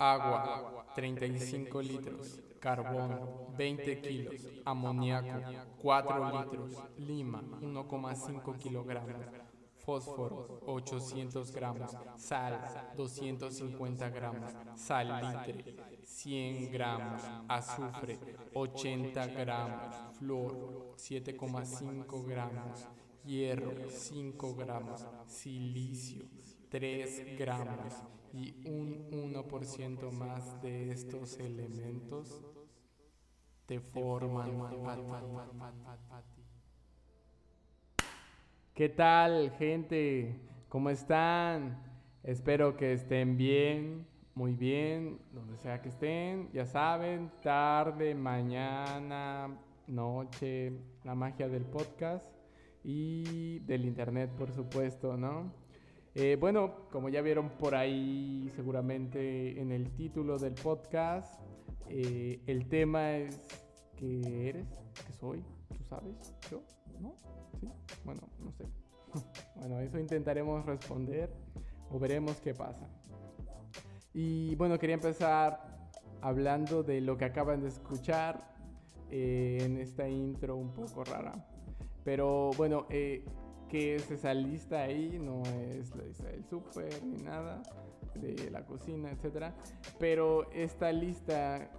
Agua, 35 litros. Carbón, 20 kilos. Amoníaco, 4 litros. Lima, 1,5 kilogramos. Fósforo, 800 gramos. Sal, 250 gramos. Salitre, 100 gramos. Azufre, 80 gramos. Flor, 7,5 gramos. Hierro, 5 gramos. Silicio, 3 gramos y un 1% más de estos elementos te forman ¿Qué tal, gente? ¿Cómo están? Espero que estén bien, muy bien, donde sea que estén. Ya saben, tarde, mañana, noche, la magia del podcast y del internet, por supuesto, ¿no? Eh, bueno, como ya vieron por ahí seguramente en el título del podcast, eh, el tema es ¿qué eres? ¿Qué soy? ¿Tú sabes? ¿Yo? ¿No? ¿Sí? Bueno, no sé. bueno, eso intentaremos responder o veremos qué pasa. Y bueno, quería empezar hablando de lo que acaban de escuchar eh, en esta intro un poco rara. Pero bueno, que es esa lista ahí, no es la lista del súper ni nada, de la cocina, etc. Pero esta lista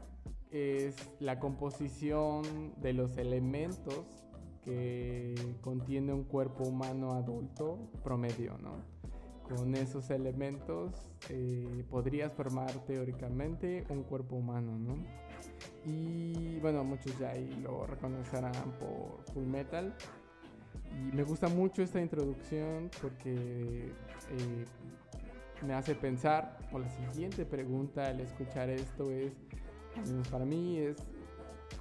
es la composición de los elementos que contiene un cuerpo humano adulto promedio, ¿no? Con esos elementos eh, podrías formar teóricamente un cuerpo humano, ¿no? Y bueno, muchos ya ahí lo reconocerán por Full Metal, y me gusta mucho esta introducción porque eh, me hace pensar, o la siguiente pregunta al escuchar esto es, al menos para mí, es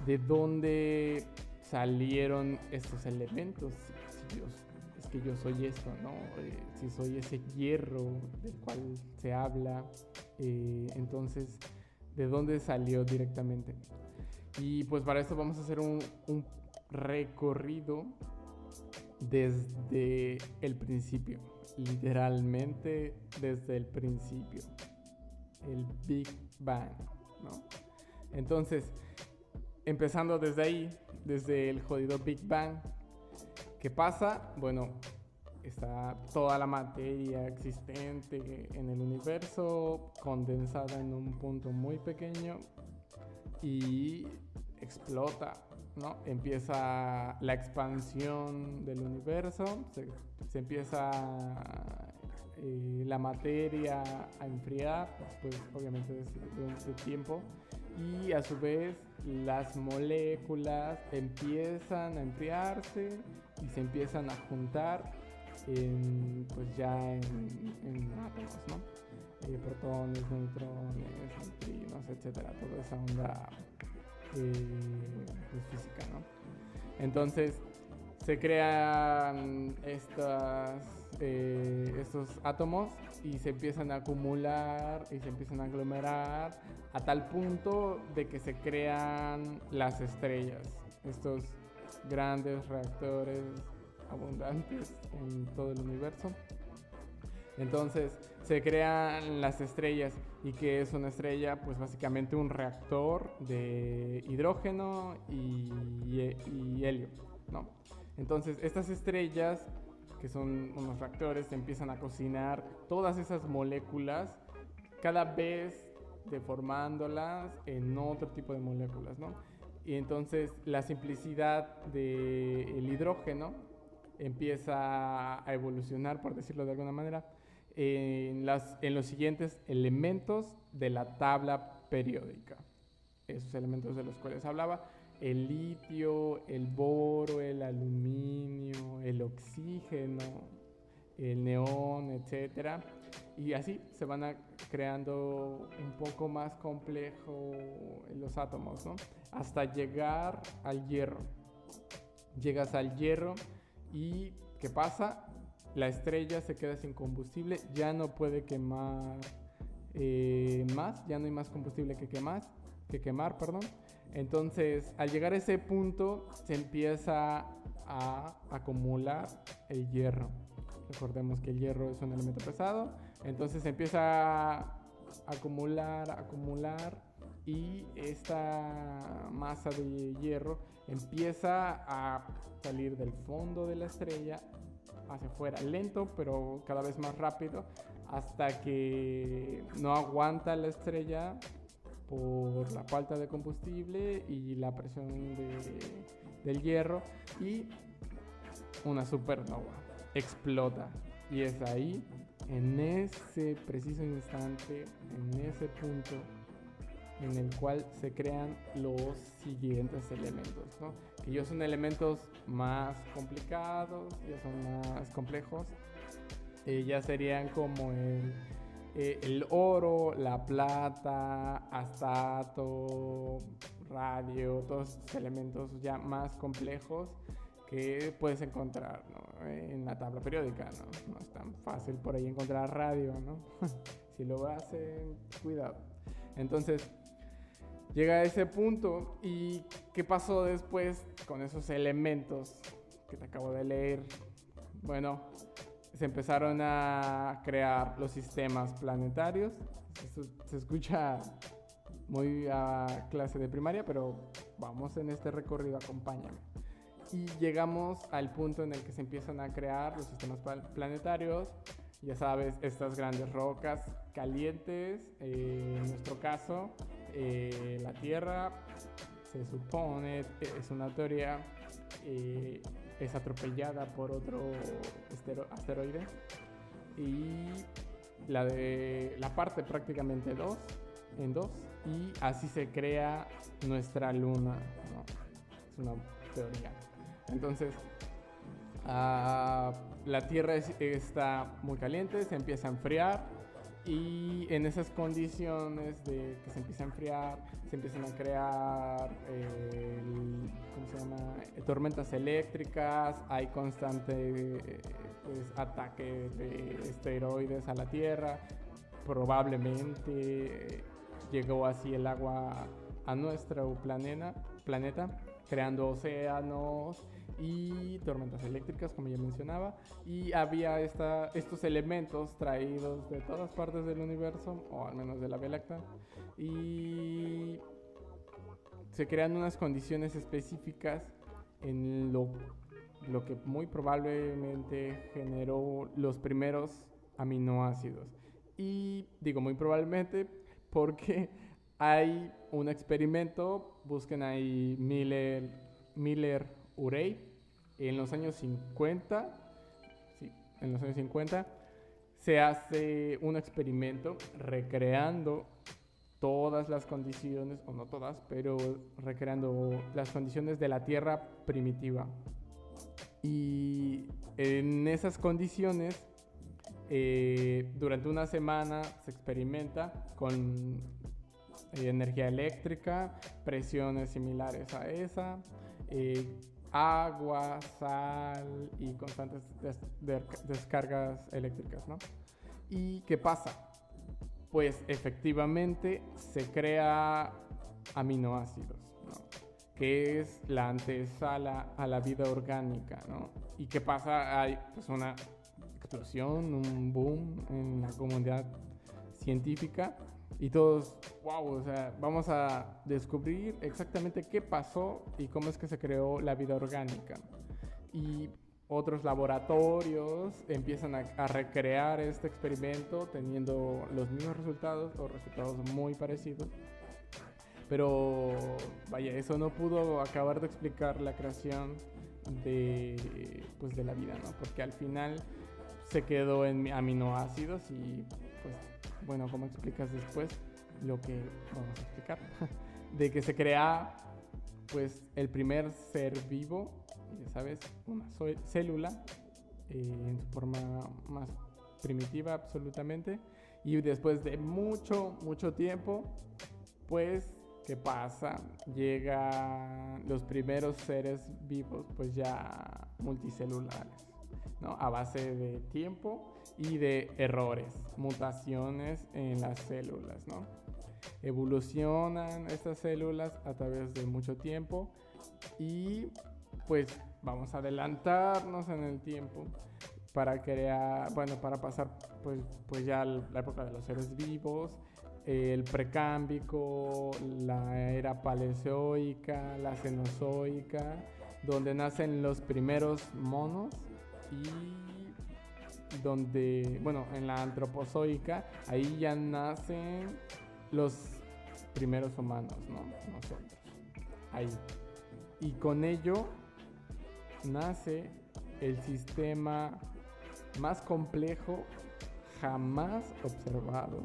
de dónde salieron estos elementos. Si, es que yo soy esto, ¿no? Eh, si soy ese hierro del cual se habla, eh, entonces, ¿de dónde salió directamente? Y pues para esto vamos a hacer un, un recorrido desde el principio, literalmente desde el principio, el Big Bang, ¿no? Entonces, empezando desde ahí, desde el jodido Big Bang, ¿qué pasa? Bueno, está toda la materia existente en el universo condensada en un punto muy pequeño y explota Empieza la expansión del universo, se, empieza eh, la materia a enfriar, pues obviamente desde de, tiempo, y a su vez las moléculas empiezan a enfriarse y se empiezan a juntar en, pues ya en, átomos, ¿no? Eh, protones, neutrones, neutrinos, etcétera, toda esa onda pues, física. Entonces se crean estas, eh, estos átomos y se empiezan a acumular y se empiezan a aglomerar a tal punto de que se crean las estrellas, estos grandes reactores abundantes en todo el universo. Entonces se crean las estrellas y que es una estrella, pues básicamente un reactor de hidrógeno y, helio, ¿no? Entonces estas estrellas, que son unos reactores, empiezan a cocinar todas esas moléculas, cada vez deformándolas en otro tipo de moléculas, ¿no? Y entonces la simplicidad del hidrógeno empieza a evolucionar, por decirlo de alguna manera, en, los siguientes elementos de la tabla periódica. Esos elementos de los cuales hablaba, el litio, el boro, el aluminio, el oxígeno, el neón, etc. Y así se van creando un poco más complejo los átomos, ¿no? Hasta llegar al hierro. Llegas al hierro y ¿qué pasa? la estrella se queda sin combustible, ya no puede quemar eh, más, ya no hay más combustible que quemar, que quemar, perdón. Entonces, al llegar a ese punto, se empieza a acumular el hierro. Recordemos que el hierro es un elemento pesado, entonces se empieza acumular, acumular y esta masa de hierro empieza a salir del fondo de la estrella hacia afuera, lento pero cada vez más rápido hasta que no aguanta la estrella por la falta de combustible y la presión del hierro y una supernova explota. Y es ahí en ese preciso instante en ese punto en el cual se crean los siguientes elementos, ¿no? que ya son elementos más complicados, ya son más complejos, eh, ya serían como el, eh, el oro, la plata, astato, radio, todos estos elementos ya más complejos que puedes encontrar en la tabla periódica. ¿no? no es tan fácil por ahí encontrar radio, ¿no? si lo hacen, cuidado. Entonces, llega a ese punto y qué pasó después con esos elementos que te acabo de leer. Bueno, se empezaron a crear los sistemas planetarios. se escucha muy a clase de primaria, pero vamos en este recorrido, acompáñame. Y llegamos al punto en el que se empiezan a crear los sistemas planetarios. Ya sabes, estas grandes rocas calientes, eh, en nuestro caso, eh, la Tierra se supone, es una teoría, eh, es atropellada por otro asteroide y la, de, la parte prácticamente dos, en dos y así se crea nuestra luna. Es una teoría. Entonces, ah, la Tierra está muy caliente, se empieza a enfriar y en esas condiciones de que se empieza a enfriar, se empiezan a crear eh, tormentas eléctricas, hay constante pues, ataque de esteroides a la Tierra, probablemente llegó así el agua a nuestro planeta, planeta creando océanos y tormentas eléctricas, como ya mencionaba. Y había estos elementos traídos de todas partes del universo, o al menos de la Vía Láctea. Y se crean unas condiciones específicas en lo, lo que muy probablemente generó los primeros aminoácidos. Y digo muy probablemente porque hay un experimento, busquen ahí Miller, Miller Urey, en los años 50, sí, en los años 50, se hace un experimento recreando todas las condiciones, o no todas, pero recreando las condiciones de la Tierra primitiva. Y en esas condiciones, eh, durante una semana se experimenta con eh, energía eléctrica, presiones similares a esa, eh, agua, sal y constantes descargas eléctricas, ¿no? ¿Y qué pasa? Pues efectivamente se crea aminoácidos, ¿no? que es la antesala a la vida orgánica, ¿no? ¿Y qué pasa? Hay pues una explosión, un boom en la comunidad científica y todos, wow, o sea, vamos a descubrir exactamente qué pasó y cómo es que se creó la vida orgánica. Y otros laboratorios empiezan a, recrear este experimento teniendo los mismos resultados o resultados muy parecidos. Pero vaya, eso no pudo acabar de explicar la creación de, pues, de la vida, ¿no? Porque al final se quedó en aminoácidos y pues bueno, ¿cómo explicas después lo que vamos a explicar? de que se crea pues el primer ser vivo, ya sabes, una célula eh, en su forma más primitiva absolutamente. Y después de mucho, mucho tiempo, pues, ¿qué pasa? Llegan los primeros seres vivos, pues ya multicelulares, ¿no? A base de tiempo y de errores, mutaciones en las células, ¿no? Evolucionan estas células a través de mucho tiempo y pues vamos a adelantarnos en el tiempo para crear, bueno, para pasar pues, pues ya la época de los seres vivos, el precámbico, la era paleozoica, la cenozoica, donde nacen los primeros monos y donde, bueno, en la antropozoica, ahí ya nacen los primeros humanos, ¿no? Nosotros. Ahí. Y con ello nace el sistema más complejo jamás observado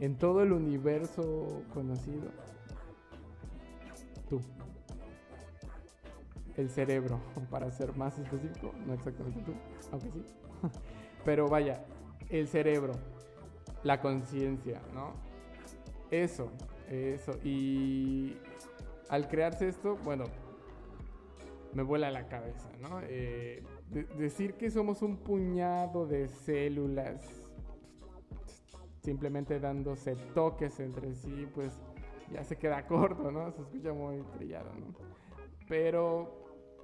en todo el universo conocido. El cerebro, para ser más específico, no exactamente tú, aunque sí. Pero vaya, el cerebro, la conciencia, ¿no? Eso, eso. Y al crearse esto, bueno, me vuela la cabeza, ¿no? Eh, decir que somos un puñado de células simplemente dándose toques entre sí, pues ya se queda corto, ¿no? Se escucha muy trillado, ¿no? Pero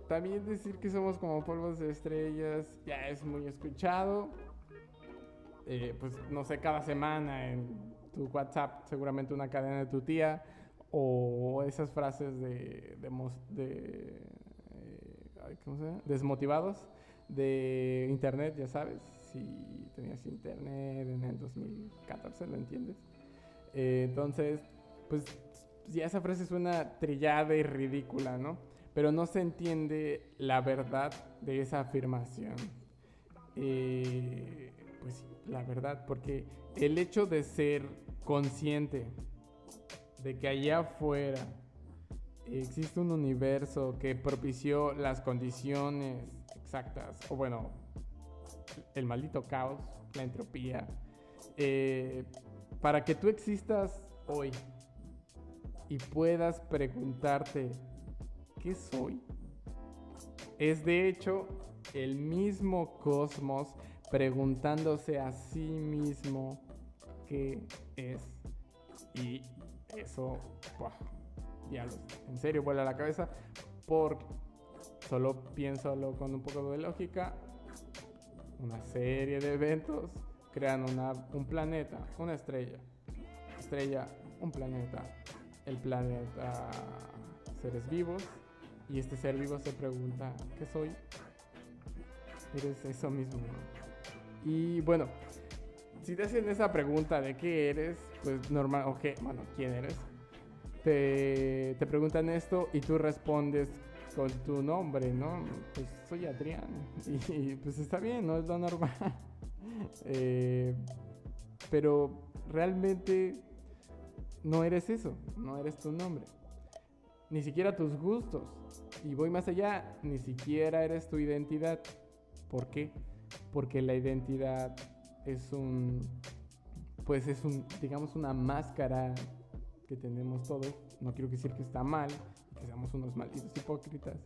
también decir que somos como polvos de estrellas ya es muy escuchado. Eh, pues no sé, cada semana en tu WhatsApp, seguramente una cadena de tu tía, o esas frases de, de, de eh, ¿cómo se llama? desmotivados de internet, ya sabes, si tenías internet en el 2014, ¿lo entiendes? Eh, entonces, pues ya esa frase suena trillada y ridícula, ¿no? Pero no se entiende la verdad de esa afirmación. Eh, pues la verdad, porque el hecho de ser consciente de que allá afuera existe un universo que propició las condiciones exactas, o bueno, el maldito caos, la entropía, eh, para que tú existas hoy y puedas preguntarte, ¿qué soy? Es de hecho el mismo cosmos preguntándose a sí mismo qué es. Y eso, ya en serio vuela la cabeza, porque solo pienso con un poco de lógica, una serie de eventos crean un planeta, una estrella, estrella, un planeta, el planeta, seres vivos, y este ser vivo se pregunta, ¿qué soy? Eres eso mismo. Y bueno, si te hacen esa pregunta de qué eres, pues normal, o qué, bueno, ¿quién eres? Te, te preguntan esto y tú respondes con tu nombre, ¿no? Pues soy Adrián. Y, pues está bien, no es lo normal. Eh, pero realmente no eres eso, no eres tu nombre. Ni siquiera tus gustos. Y voy más allá, ni siquiera eres tu identidad. ¿Por qué? Porque la identidad es un, pues es un, digamos, una máscara que tenemos todos. No quiero decir que está mal, que seamos unos malditos hipócritas,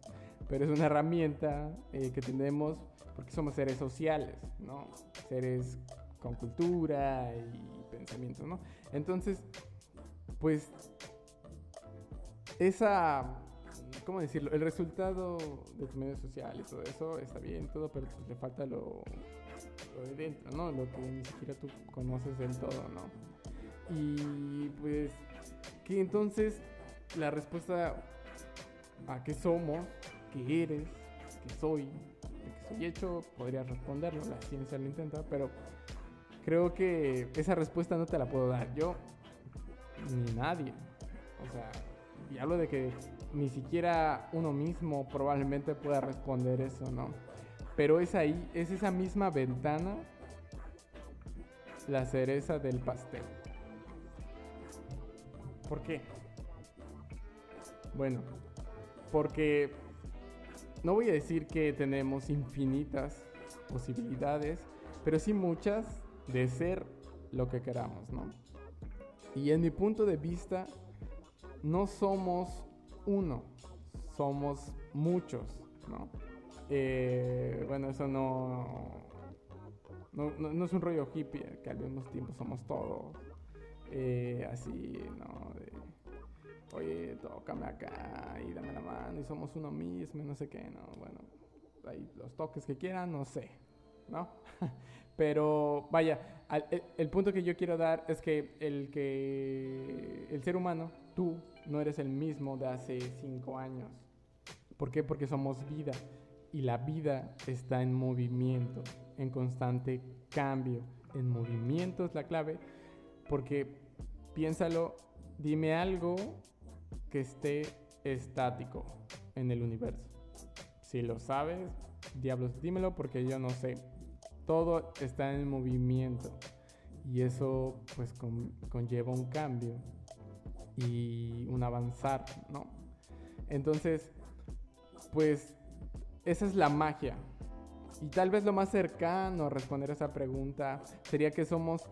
pero es una herramienta eh, que tenemos porque somos seres sociales, ¿no? Seres con cultura y pensamiento, ¿no? Entonces, pues, esa, ¿cómo decirlo? El resultado de tu medio social y todo eso está bien, todo, pero pues le falta lo, lo de dentro, ¿no? Lo que ni siquiera tú conoces del todo, ¿no? Y pues, que entonces la respuesta a qué somos, qué eres, qué soy, de qué soy hecho, podrías responderlo, la ciencia lo intenta, pero creo que esa respuesta no te la puedo dar yo ni nadie. O sea, y hablo de que ni siquiera uno mismo probablemente pueda responder eso, ¿no? Pero es ahí, es esa misma ventana la cereza del pastel. ¿Por qué? Bueno, porque no voy a decir que tenemos infinitas posibilidades, pero sí muchas de ser lo que queramos, ¿no? Y en mi punto de vista, no somos uno, somos muchos, ¿no? Eh, bueno, eso no no, es un rollo hippie, que al mismo tiempo somos todos eh, así, ¿no? oye, tócame acá y dame la mano y somos uno mismo y no sé qué, no, bueno, ahí los toques que quieran, no sé. ¿no? Pero vaya, el, punto que yo quiero dar es que el que el ser humano, tú, no eres el mismo de hace cinco años. ¿Por qué? Porque somos vida y la vida está en movimiento, en constante cambio. En movimiento es la clave, porque piénsalo, dime algo que esté estático en el universo. Si lo sabes, diablos, dímelo porque yo no sé. Todo está en movimiento y eso pues conlleva un cambio y un avanzar, ¿no? Entonces, pues esa es la magia. Y tal vez lo más cercano a responder a esa pregunta sería que somos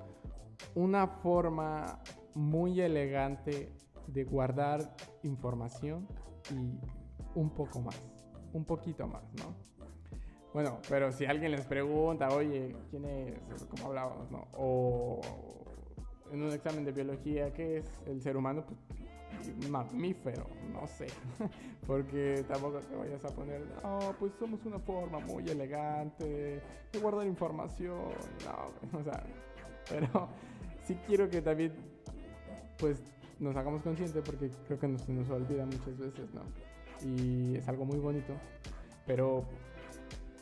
una forma muy elegante de guardar información y un poco más, un poquito más, ¿no? Bueno, pero si alguien les pregunta, oye, ¿quién es? ¿Cómo hablábamos, no? En un examen de biología, ¿qué es el ser humano? Pues mamífero, no sé, porque tampoco te vayas a poner, no, pues somos una forma muy elegante de guardar información, no, o sea, pero sí quiero que también, pues, nos hagamos conscientes porque creo que nos, nos olvida muchas veces, ¿no? Y es algo muy bonito, pero,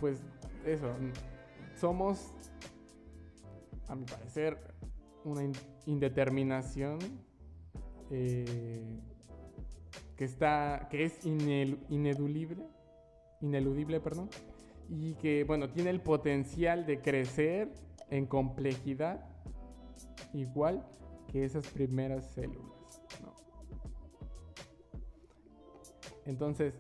pues, eso, somos, a mi parecer, una indeterminación eh, que está, que es ineludible, ineludible, perdón, y que, bueno, tiene el potencial de crecer en complejidad igual que esas primeras células. Entonces,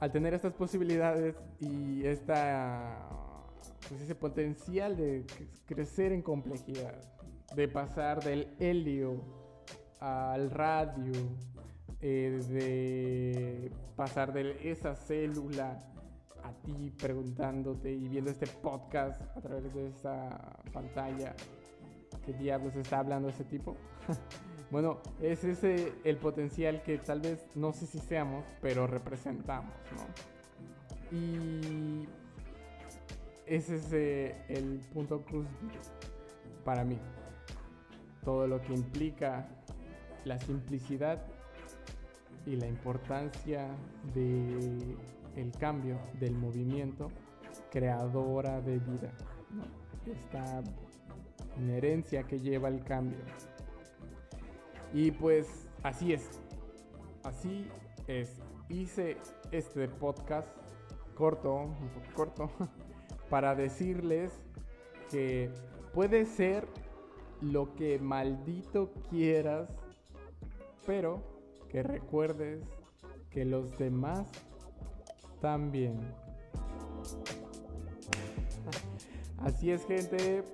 al tener estas posibilidades y esta, pues ese potencial de crecer en complejidad, de pasar del helio al radio, eh, de pasar de esa célula a ti preguntándote y viendo este podcast a través de esta pantalla, ¿qué diablos está hablando ese tipo? bueno, es ese el potencial que tal vez no sé si seamos, pero representamos, ¿no? Y ese es el punto cruz para mí. Todo lo que implica la simplicidad y la importancia del el cambio, del movimiento creadora de vida. Esta inherencia que lleva el cambio. Y pues así es. Así es. Hice este podcast corto, un poco corto, para decirles que puede ser lo que maldito quieras pero que recuerdes que los demás también. Así es gente,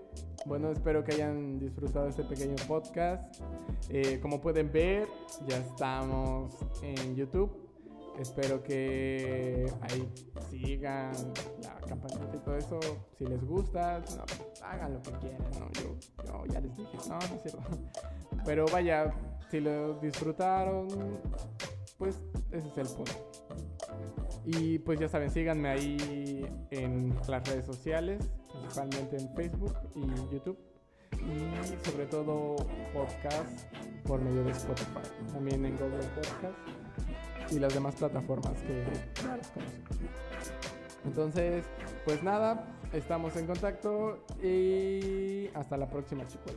bueno espero que hayan disfrutado este pequeño podcast. Eh, como pueden ver, ya estamos en YouTube. Espero que ahí sigan la campanita y todo eso. Si les gusta, hagan lo que quieran. Yo, yo ya les dije, no, no es cierto. Pero vaya, si lo disfrutaron, pues ese es el punto. Y pues ya saben, síganme ahí en las redes sociales, principalmente en Facebook y YouTube. Y sobre todo podcast por medio de Spotify. También en Google Podcast y las demás plataformas que ya las conocen. Entonces, pues nada, estamos en contacto y hasta la próxima, chicos.